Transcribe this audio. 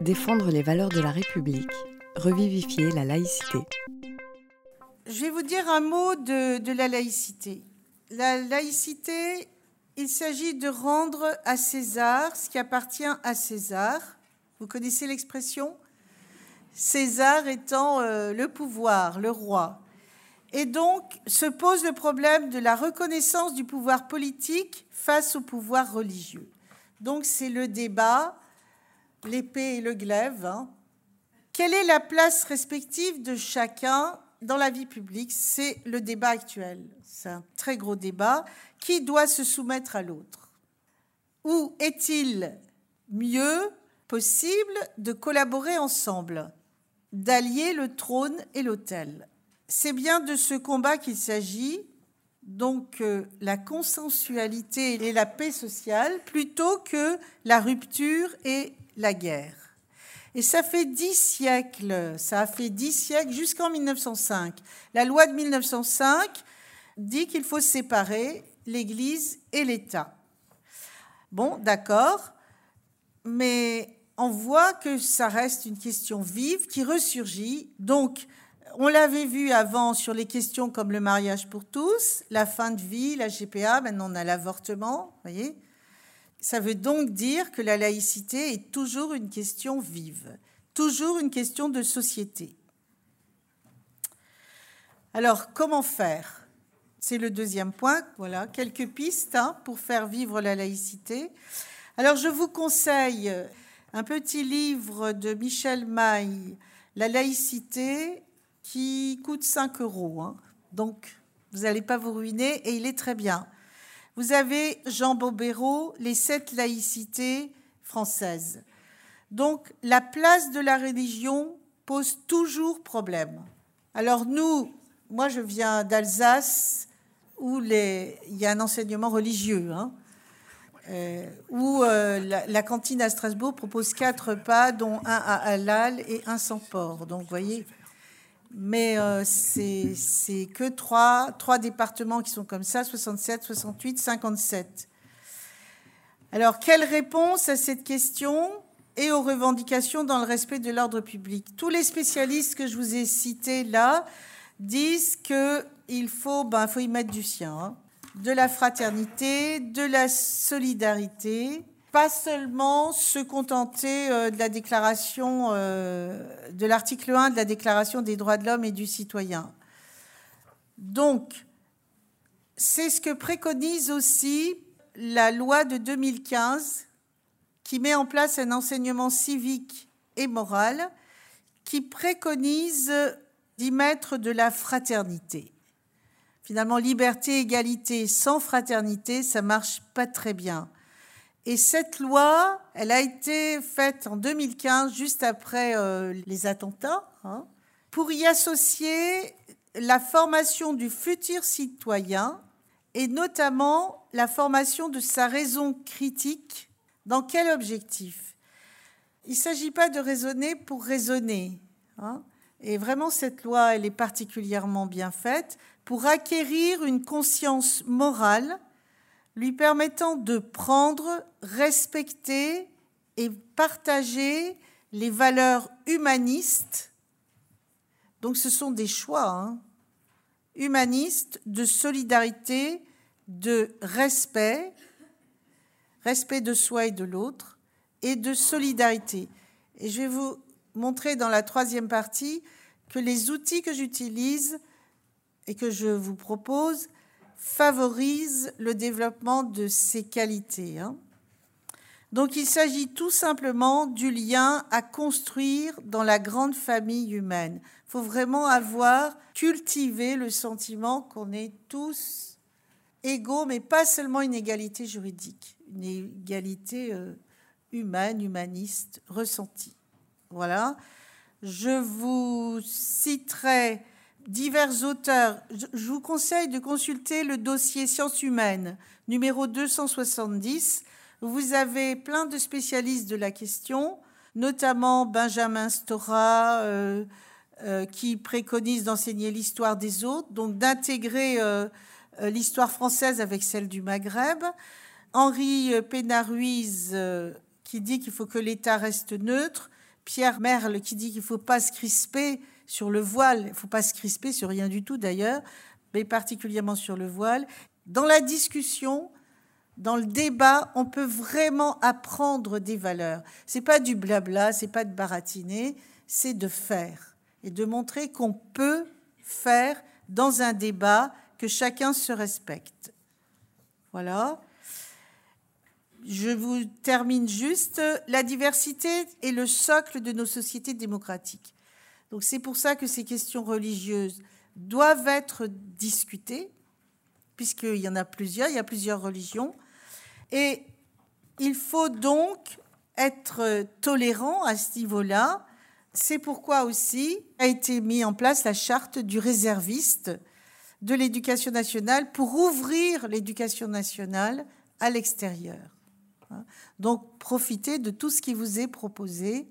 Défendre les valeurs de la République, revivifier la laïcité. Je vais vous dire un mot de, la laïcité. La laïcité, il s'agit de rendre à César ce qui appartient à César. Vous connaissez l'expression? César étant euh, le pouvoir, le roi. Et donc se pose le problème de la reconnaissance du pouvoir politique face au pouvoir religieux. Donc c'est le débat, l'épée et le glaive. hein. Quelle est la place respective de chacun dans la vie publique? C'est le débat actuel. C'est un très gros débat. Qui doit se soumettre à l'autre? Ou est-il mieux possible de collaborer ensemble, d'allier le trône et l'autel? C'est bien de ce combat qu'il s'agit, donc euh, la consensualité et la paix sociale, plutôt que la rupture et la guerre. Et ça fait dix siècles, ça a fait dix siècles jusqu'en 1905. La loi de 1905 dit qu'il faut séparer l'Église et l'État. Bon, d'accord, mais on voit que ça reste une question vive qui ressurgit. Donc, on l'avait vu avant sur les questions comme le mariage pour tous, la fin de vie, la GPA, maintenant on a l'avortement, voyez. Ça veut donc dire que la laïcité est toujours une question vive, toujours une question de société. Alors, comment faire? C'est le deuxième point. Voilà, quelques pistes hein, pour faire vivre la laïcité. Alors, je vous conseille un petit livre de Michel Maille, La laïcité, qui coûte 5 euros. hein. Donc, vous n'allez pas vous ruiner et il est très bien. Vous avez Jean Bobéro, Les sept laïcités françaises. Donc, la place de la religion pose toujours problème. Alors, nous, moi, je viens d'Alsace, où il y a un enseignement religieux, hein, euh, où euh, la, la cantine à Strasbourg propose quatre repas, dont un à halal et un sans porc. Donc, vous voyez, mais euh, c'est que trois, trois départements qui sont comme ça, 67, 68, 57. Alors, quelle réponse à cette question et aux revendications dans le respect de l'ordre public? Tous les spécialistes que je vous ai cités là disent qu'il faut, ben, faut y mettre du sien, hein. de la fraternité, de la solidarité, pas seulement se contenter euh, de la déclaration euh, de l'article 1 de la Déclaration des droits de l'homme et du citoyen. Donc, c'est ce que préconise aussi la loi de 2015 qui met en place un enseignement civique et moral qui préconise d'y mettre de la fraternité. Finalement, liberté, égalité sans fraternité, ça marche pas très bien. Et cette loi, elle a été faite en 2015, juste après euh, les attentats, hein, pour y associer la formation du futur citoyen et notamment la formation de sa raison critique. Dans quel objectif? Il ne s'agit pas de raisonner pour raisonner. hein. Et vraiment, cette loi, elle est particulièrement bien faite pour acquérir une conscience morale lui permettant de prendre, respecter et partager les valeurs humanistes. Donc ce sont des choix hein, humanistes de solidarité, de respect, respect de soi et de l'autre, et de solidarité. Et je vais vous montrer dans la troisième partie que les outils que j'utilise et que je vous propose favorisent le développement de ces qualités. hein. Donc il s'agit tout simplement du lien à construire dans la grande famille humaine. Il faut vraiment avoir cultivé le sentiment qu'on est tous égaux, mais pas seulement une égalité juridique, une égalité euh, humaine, humaniste, ressentie. Voilà. Je vous citerai divers auteurs. Je vous conseille de consulter le dossier Sciences humaines, numéro 270. Vous avez plein de spécialistes de la question, notamment Benjamin Stora, euh, euh, qui préconise d'enseigner l'histoire des autres, donc d'intégrer euh, l'histoire française avec celle du Maghreb. Henri Pénaruiz, qui dit qu'il faut que l'État reste neutre. Pierre Merle qui dit qu'il ne faut pas se crisper sur le voile, il ne faut pas se crisper sur rien du tout d'ailleurs, mais particulièrement sur le voile. Dans la discussion, dans le débat, on peut vraiment apprendre des valeurs. C'est pas du blabla, c'est pas de baratiner, c'est de faire et de montrer qu'on peut faire dans un débat que chacun se respecte. Voilà. Je vous termine juste. La diversité est le socle de nos sociétés démocratiques. Donc c'est pour ça que ces questions religieuses doivent être discutées, puisqu'il y en a plusieurs, il y a plusieurs religions. Et il faut donc être tolérant à ce niveau-là. C'est pourquoi aussi a été mis en place la charte du réserviste de l'éducation nationale pour ouvrir l'éducation nationale à l'extérieur. Donc profitez de tout ce qui vous est proposé